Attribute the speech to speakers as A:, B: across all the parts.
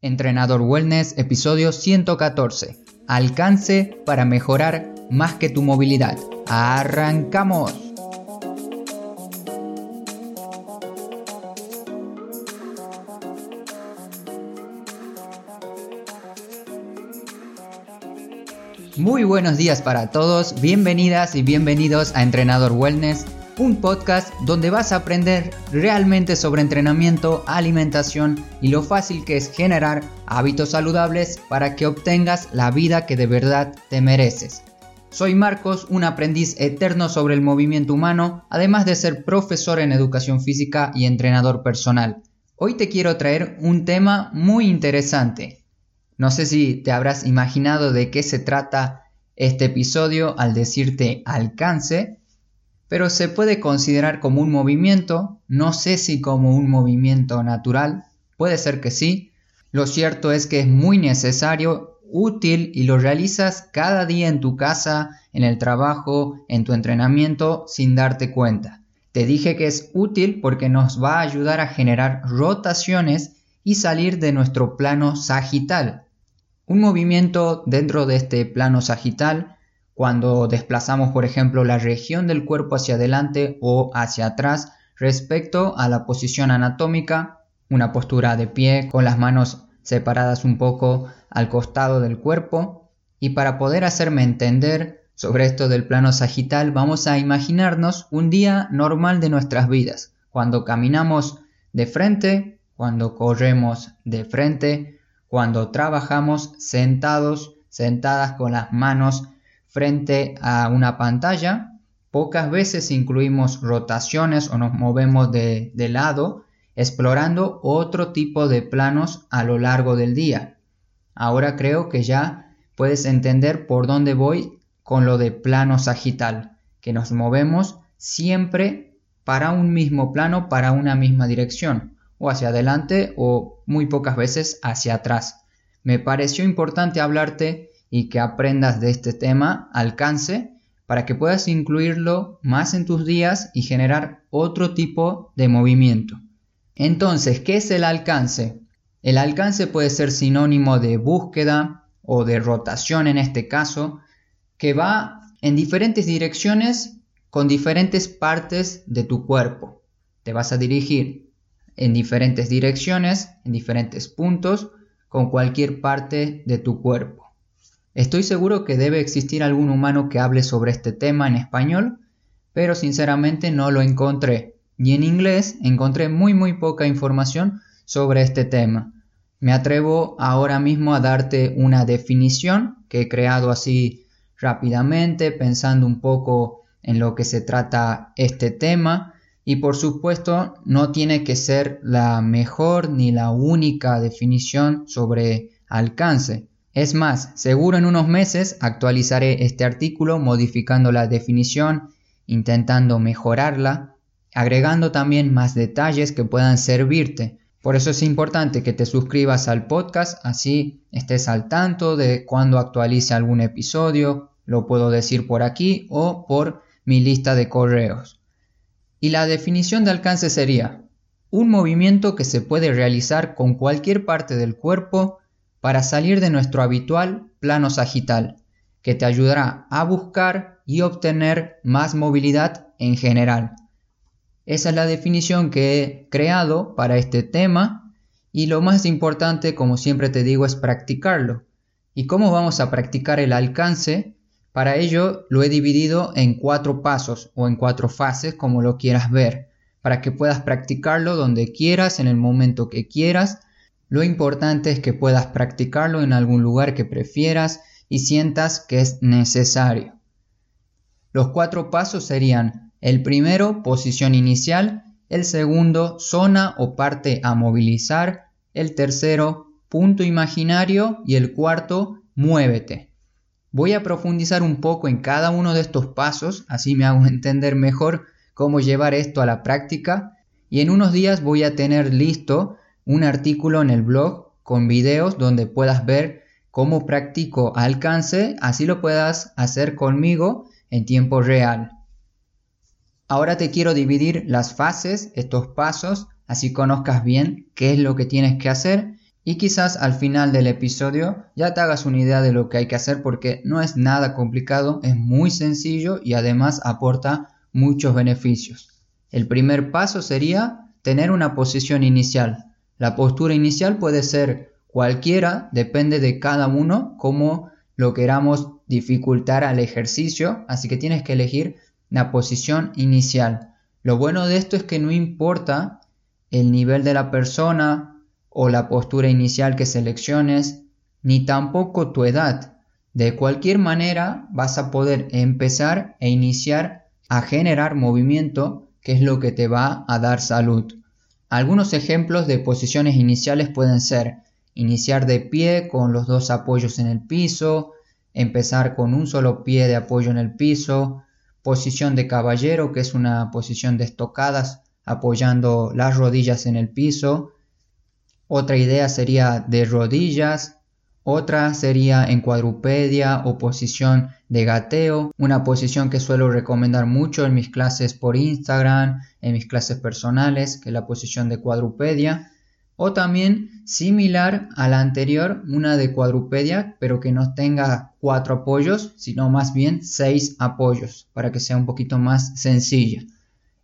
A: Entrenador Wellness, episodio 114. Alcance para mejorar más que tu movilidad. ¡Arrancamos! Muy buenos días para todos, bienvenidas y bienvenidos a Entrenador Wellness un podcast donde vas a aprender realmente sobre entrenamiento, alimentación y lo fácil que es generar hábitos saludables para que obtengas la vida que de verdad te mereces. Soy Marcos, un aprendiz eterno sobre el movimiento humano, además de ser profesor en educación física y entrenador personal. Hoy te quiero traer un tema muy interesante. No sé si te habrás imaginado de qué se trata este episodio al decirte alcance, pero se puede considerar como un movimiento, no sé si como un movimiento natural, puede ser que sí. Lo cierto es que es muy necesario, útil y lo realizas cada día en tu casa, en el trabajo, en tu entrenamiento sin darte cuenta. Te dije que es útil porque nos va a ayudar a generar rotaciones y salir de nuestro plano sagital. Un movimiento dentro de este plano sagital cuando desplazamos, por ejemplo, la región del cuerpo hacia adelante o hacia atrás respecto a la posición anatómica, una postura de pie con las manos separadas un poco al costado del cuerpo. Y para poder hacerme entender sobre esto del plano sagital, vamos a imaginarnos un día normal de nuestras vidas, cuando caminamos de frente, cuando corremos de frente, cuando trabajamos sentados, sentadas con las manos frente a una pantalla. Pocas veces incluimos rotaciones o nos movemos de, lado, explorando otro tipo de planos a lo largo del día. Ahora creo que ya puedes entender por dónde voy con lo de plano sagital, que nos movemos siempre para un mismo plano, para una misma dirección, o hacia adelante o muy pocas veces hacia atrás. Me pareció importante hablarte y que aprendas de este tema alcance para que puedas incluirlo más en tus días y generar otro tipo de movimiento. Entonces, ¿qué es el alcance? El alcance puede ser sinónimo de búsqueda o de rotación en este caso, que va en diferentes direcciones con diferentes partes de tu cuerpo. Te vas a dirigir en diferentes direcciones, en diferentes puntos, con cualquier parte de tu cuerpo. Estoy seguro que debe existir algún humano que hable sobre este tema en español, pero sinceramente no lo encontré. Y en inglés encontré muy muy poca información sobre este tema. Me atrevo ahora mismo a darte una definición que he creado así rápidamente, pensando un poco en lo que se trata este tema. Y por supuesto no tiene que ser la mejor ni la única definición sobre alcance. Es más, seguro en unos meses actualizaré este artículo modificando la definición, intentando mejorarla, agregando también más detalles que puedan servirte. Por eso es importante que te suscribas al podcast, así estés al tanto de cuando actualice algún episodio, lo puedo decir por aquí o por mi lista de correos. Y la definición de alcance sería un movimiento que se puede realizar con cualquier parte del cuerpo para salir de nuestro habitual plano sagital, que te ayudará a buscar y obtener más movilidad en general. Esa es la definición que he creado para este tema y lo más importante, como siempre te digo, es practicarlo. ¿Y cómo vamos a practicar el alcance? Para ello lo he dividido en cuatro pasos o en cuatro fases, como lo quieras ver, para que puedas practicarlo donde quieras, en el momento que quieras, lo importante es que puedas practicarlo en algún lugar que prefieras y sientas que es necesario. Los cuatro pasos serían el primero, posición inicial, el segundo, zona o parte a movilizar, el tercero, punto imaginario y el cuarto, muévete. Voy a profundizar un poco en cada uno de estos pasos, así me hago entender mejor cómo llevar esto a la práctica y en unos días voy a tener listo un artículo en el blog con videos donde puedas ver cómo practico alcance, así lo puedas hacer conmigo en tiempo real. Ahora te quiero dividir las fases, estos pasos, así conozcas bien qué es lo que tienes que hacer y quizás al final del episodio ya te hagas una idea de lo que hay que hacer porque no es nada complicado, es muy sencillo y además aporta muchos beneficios. El primer paso sería tener una posición inicial. La postura inicial puede ser cualquiera, depende de cada uno cómo lo queramos dificultar al ejercicio, así que tienes que elegir la posición inicial. Lo bueno de esto es que no importa el nivel de la persona, o la postura inicial que selecciones, ni tampoco tu edad. De cualquier manera vas a poder empezar e iniciar a generar movimiento, que es lo que te va a dar salud. Algunos ejemplos de posiciones iniciales pueden ser iniciar de pie con los dos apoyos en el piso, empezar con un solo pie de apoyo en el piso, posición de caballero, que es una posición de estocadas apoyando las rodillas en el piso, otra idea sería de rodillas, otra sería en cuadrupedia o posición de gateo, una posición que suelo recomendar mucho en mis clases por Instagram, en mis clases personales, que es la posición de cuadrupedia, o también similar a la anterior, una de cuadrupedia, pero que no tenga cuatro apoyos, sino más bien seis apoyos, para que sea un poquito más sencilla.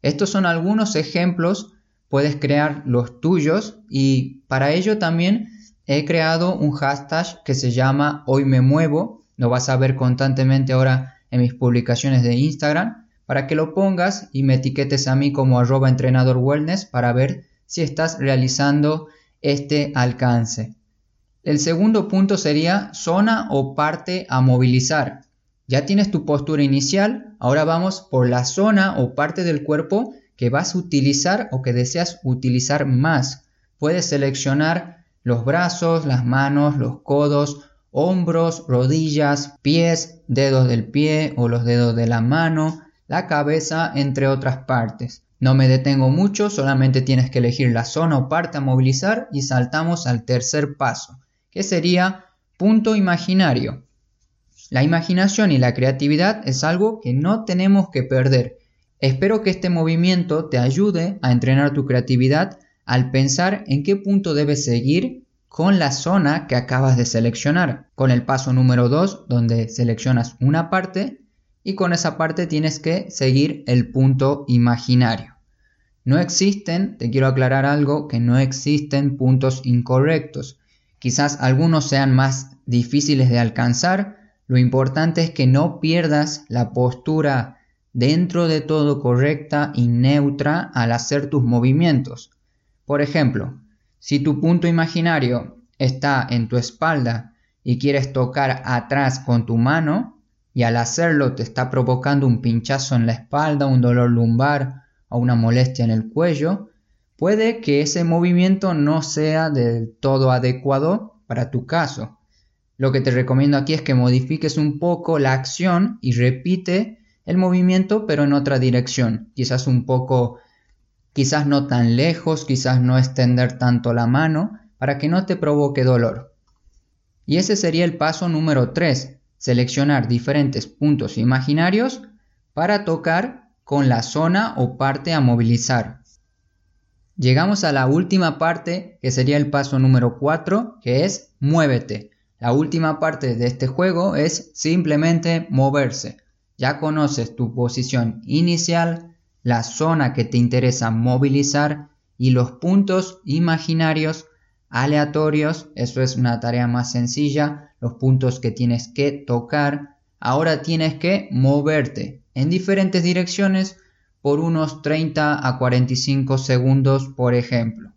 A: Estos son algunos ejemplos puedes crear los tuyos y para ello también he creado un hashtag que se llama hoy me muevo, lo vas a ver constantemente ahora en mis publicaciones de Instagram para que lo pongas y me etiquetes a mí como arroba entrenador para ver si estás realizando este alcance. El segundo punto sería zona o parte a movilizar. Ya tienes tu postura inicial, ahora vamos por la zona o parte del cuerpo que vas a utilizar o que deseas utilizar más. Puedes seleccionar los brazos, las manos, los codos, hombros, rodillas, pies, dedos del pie o los dedos de la mano, la cabeza, entre otras partes. No me detengo mucho, solamente tienes que elegir la zona o parte a movilizar y saltamos al tercer paso, que sería punto imaginario. La imaginación y la creatividad es algo que no tenemos que perder Espero que este movimiento te ayude a entrenar tu creatividad al pensar en qué punto debes seguir con la zona que acabas de seleccionar. Con el paso número 2, donde seleccionas una parte y con esa parte tienes que seguir el punto imaginario. No existen, te quiero aclarar algo, que no existen puntos incorrectos. Quizás algunos sean más difíciles de alcanzar, lo importante es que no pierdas la postura dentro de todo correcta y neutra al hacer tus movimientos. Por ejemplo, si tu punto imaginario está en tu espalda y quieres tocar atrás con tu mano y al hacerlo te está provocando un pinchazo en la espalda, un dolor lumbar o una molestia en el cuello, puede que ese movimiento no sea del todo adecuado para tu caso. Lo que te recomiendo aquí es que modifiques un poco la acción y repite el movimiento, pero en otra dirección, quizás un poco, quizás no tan lejos, quizás no extender tanto la mano, para que no te provoque dolor. Y ese sería el paso número 3, seleccionar diferentes puntos imaginarios para tocar con la zona o parte a movilizar. Llegamos a la última parte, que sería el paso número 4, que es muévete. La última parte de este juego es simplemente moverse. Ya conoces tu posición inicial, la zona que te interesa movilizar y los puntos imaginarios aleatorios. Eso es una tarea más sencilla. Los puntos que tienes que tocar. Ahora tienes que moverte en diferentes direcciones por unos 30 a 45 segundos, por ejemplo.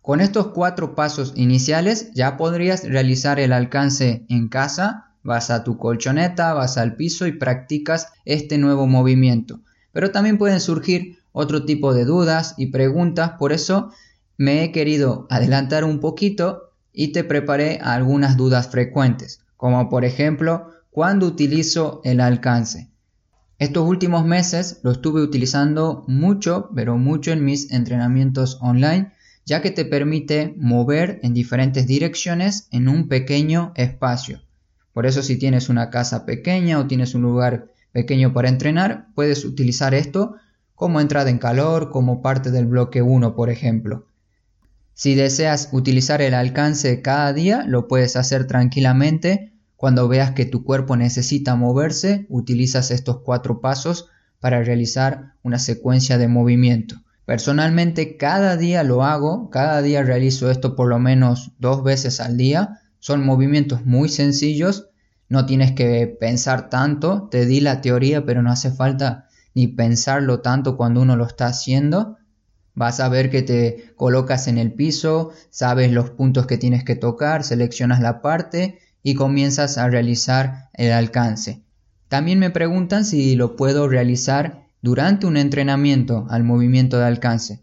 A: Con estos cuatro pasos iniciales ya podrías realizar el alcance en casa Vas a tu colchoneta, vas al piso y practicas este nuevo movimiento. Pero también pueden surgir otro tipo de dudas y preguntas, por eso me he querido adelantar un poquito y te preparé algunas dudas frecuentes, como por ejemplo, ¿cuándo utilizo el alcance? Estos últimos meses lo estuve utilizando mucho, pero mucho en mis entrenamientos online, ya que te permite mover en diferentes direcciones en un pequeño espacio. Por eso si tienes una casa pequeña o tienes un lugar pequeño para entrenar, puedes utilizar esto como entrada en calor, como parte del bloque 1, por ejemplo. Si deseas utilizar el alcance cada día, lo puedes hacer tranquilamente. Cuando veas que tu cuerpo necesita moverse, utilizas estos cuatro pasos para realizar una secuencia de movimiento. Personalmente cada día lo hago, cada día realizo esto por lo menos dos veces al día. Son movimientos muy sencillos, no tienes que pensar tanto, te di la teoría pero no hace falta ni pensarlo tanto cuando uno lo está haciendo. Vas a ver que te colocas en el piso, sabes los puntos que tienes que tocar, seleccionas la parte y comienzas a realizar el alcance. También me preguntan si lo puedo realizar durante un entrenamiento al movimiento de alcance.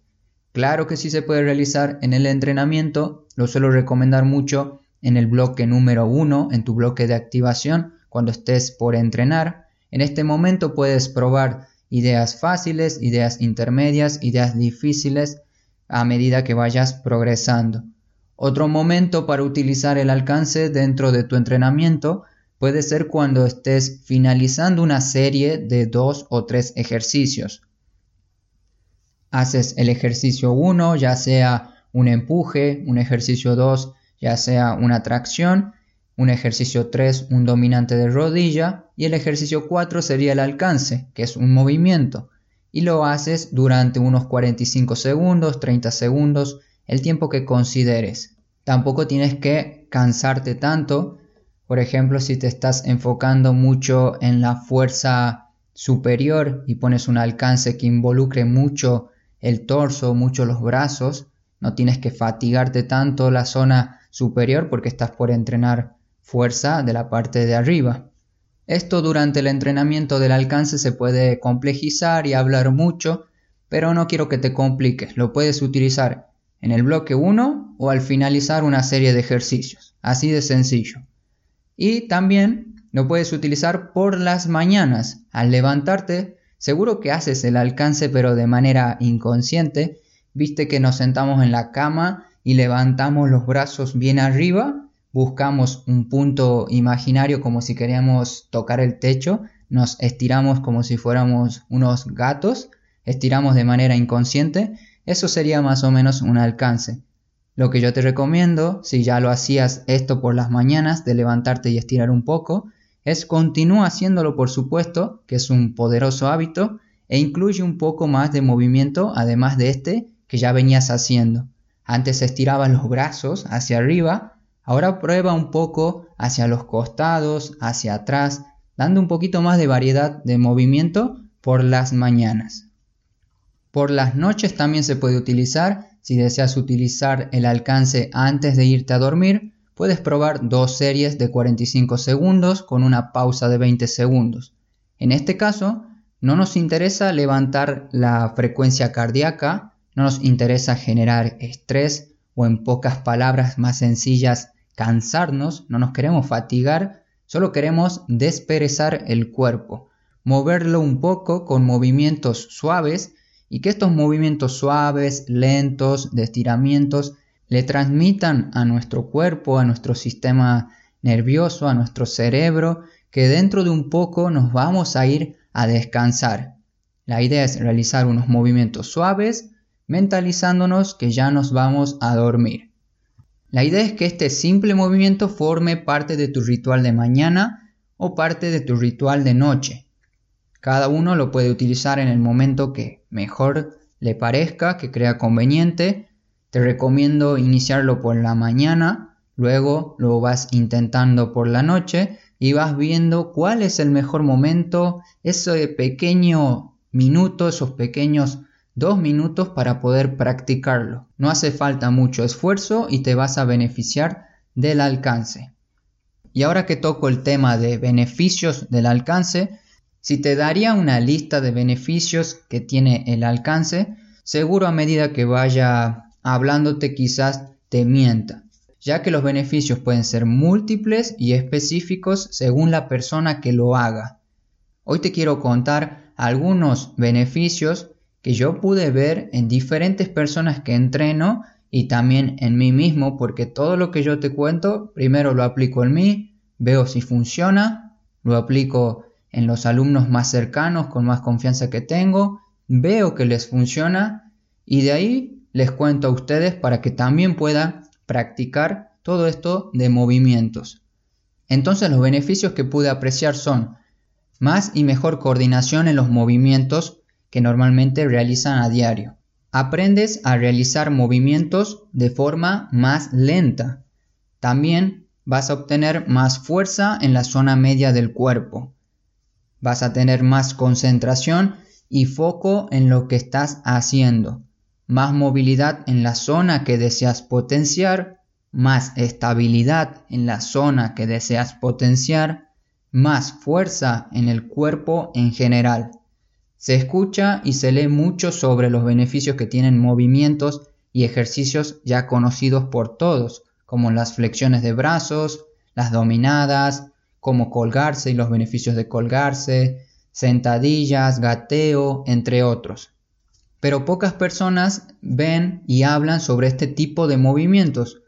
A: Claro que sí se puede realizar en el entrenamiento, lo suelo recomendar mucho en el bloque número 1, en tu bloque de activación, cuando estés por entrenar. En este momento puedes probar ideas fáciles, ideas intermedias, ideas difíciles a medida que vayas progresando. Otro momento para utilizar el alcance dentro de tu entrenamiento puede ser cuando estés finalizando una serie de dos o tres ejercicios. Haces el ejercicio 1, ya sea un empuje, un ejercicio 2, ya sea una tracción, un ejercicio 3 un dominante de rodilla y el ejercicio 4 sería el alcance, que es un movimiento, y lo haces durante unos 45 segundos, 30 segundos, el tiempo que consideres. Tampoco tienes que cansarte tanto, por ejemplo, si te estás enfocando mucho en la fuerza superior y pones un alcance que involucre mucho el torso, mucho los brazos, no tienes que fatigarte tanto la zona superior porque estás por entrenar fuerza de la parte de arriba. Esto durante el entrenamiento del alcance se puede complejizar y hablar mucho, pero no quiero que te compliques, lo puedes utilizar en el bloque 1 o al finalizar una serie de ejercicios, así de sencillo. Y también lo puedes utilizar por las mañanas, al levantarte, seguro que haces el alcance pero de manera inconsciente, viste que nos sentamos en la cama y levantamos los brazos bien arriba buscamos un punto imaginario como si queríamos tocar el techo, nos estiramos como si fuéramos unos gatos, estiramos de manera inconsciente, eso sería más o menos un alcance. Lo que yo te recomiendo, si ya lo hacías esto por las mañanas, de levantarte y estirar un poco, es continúa haciéndolo por supuesto, que es un poderoso hábito, e incluye un poco más de movimiento además de este que ya venías haciendo. Antes estirabas los brazos hacia arriba, Ahora prueba un poco hacia los costados, hacia atrás, dando un poquito más de variedad de movimiento por las mañanas. Por las noches también se puede utilizar. Si deseas utilizar el alcance antes de irte a dormir, puedes probar dos series de 45 segundos con una pausa de 20 segundos. En este caso, no nos interesa levantar la frecuencia cardíaca, no nos interesa generar estrés o en pocas palabras más sencillas cansarnos, no nos queremos fatigar, solo queremos desperezar el cuerpo, moverlo un poco con movimientos suaves y que estos movimientos suaves, lentos, de estiramientos, le transmitan a nuestro cuerpo, a nuestro sistema nervioso, a nuestro cerebro, que dentro de un poco nos vamos a ir a descansar. La idea es realizar unos movimientos suaves, mentalizándonos que ya nos vamos a dormir. La idea es que este simple movimiento forme parte de tu ritual de mañana o parte de tu ritual de noche. Cada uno lo puede utilizar en el momento que mejor le parezca, que crea conveniente. Te recomiendo iniciarlo por la mañana, luego lo vas intentando por la noche y vas viendo cuál es el mejor momento, ese pequeño minuto, esos pequeños dos minutos para poder practicarlo. No hace falta mucho esfuerzo y te vas a beneficiar del alcance. Y ahora que toco el tema de beneficios del alcance, si te daría una lista de beneficios que tiene el alcance, seguro a medida que vaya hablándote quizás te mienta, ya que los beneficios pueden ser múltiples y específicos según la persona que lo haga. Hoy te quiero contar algunos beneficios que yo pude ver en diferentes personas que entreno y también en mí mismo, porque todo lo que yo te cuento, primero lo aplico en mí, veo si funciona, lo aplico en los alumnos más cercanos, con más confianza que tengo, veo que les funciona y de ahí les cuento a ustedes para que también puedan practicar todo esto de movimientos. Entonces los beneficios que pude apreciar son más y mejor coordinación en los movimientos que normalmente realizan a diario. Aprendes a realizar movimientos de forma más lenta. También vas a obtener más fuerza en la zona media del cuerpo. Vas a tener más concentración y foco en lo que estás haciendo. Más movilidad en la zona que deseas potenciar. Más estabilidad en la zona que deseas potenciar. Más fuerza en el cuerpo en general. Se escucha y se lee mucho sobre los beneficios que tienen movimientos y ejercicios ya conocidos por todos, como las flexiones de brazos, las dominadas, cómo colgarse y los beneficios de colgarse, sentadillas, gateo, entre otros. Pero pocas personas ven y hablan sobre este tipo de movimientos.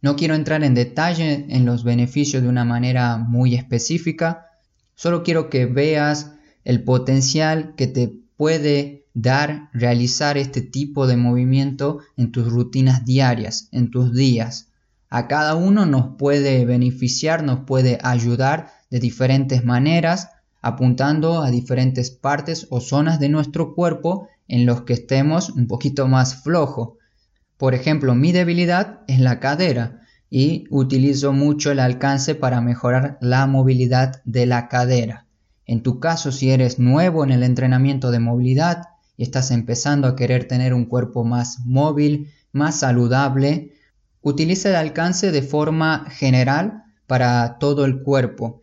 A: No quiero entrar en detalle en los beneficios de una manera muy específica, solo quiero que veas el potencial que te puede dar realizar este tipo de movimiento en tus rutinas diarias, en tus días a cada uno nos puede beneficiar, nos puede ayudar de diferentes maneras, apuntando a diferentes partes o zonas de nuestro cuerpo en los que estemos un poquito más flojo. Por ejemplo, mi debilidad es la cadera y utilizo mucho el alcance para mejorar la movilidad de la cadera. En tu caso, si eres nuevo en el entrenamiento de movilidad y estás empezando a querer tener un cuerpo más móvil, más saludable, Utiliza el alcance de forma general para todo el cuerpo.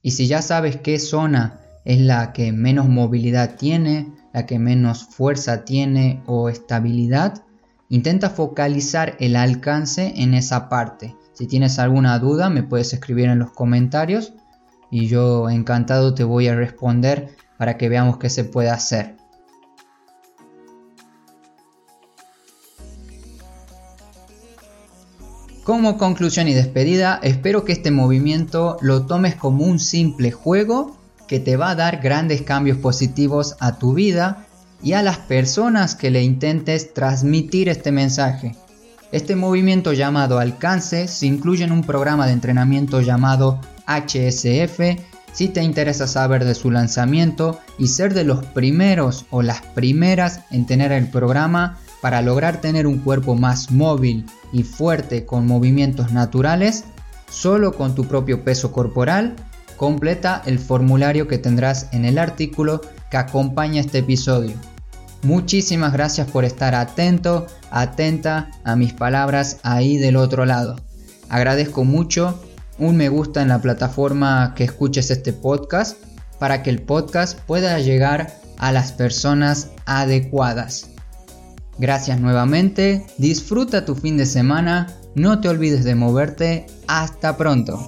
A: Y si ya sabes qué zona es la que menos movilidad tiene, la que menos fuerza tiene o estabilidad, intenta focalizar el alcance en esa parte. Si tienes alguna duda me puedes escribir en los comentarios y yo encantado te voy a responder para que veamos qué se puede hacer. Como conclusión y despedida, espero que este movimiento lo tomes como un simple juego que te va a dar grandes cambios positivos a tu vida y a las personas que le intentes transmitir este mensaje. Este movimiento llamado alcance se incluye en un programa de entrenamiento llamado HSF si te interesa saber de su lanzamiento y ser de los primeros o las primeras en tener el programa para lograr tener un cuerpo más móvil y fuerte con movimientos naturales, solo con tu propio peso corporal, completa el formulario que tendrás en el artículo que acompaña este episodio. Muchísimas gracias por estar atento, atenta a mis palabras ahí del otro lado. Agradezco mucho un me gusta en la plataforma que escuches este podcast para que el podcast pueda llegar a las personas adecuadas. Gracias nuevamente, disfruta tu fin de semana, no te olvides de moverte, hasta pronto.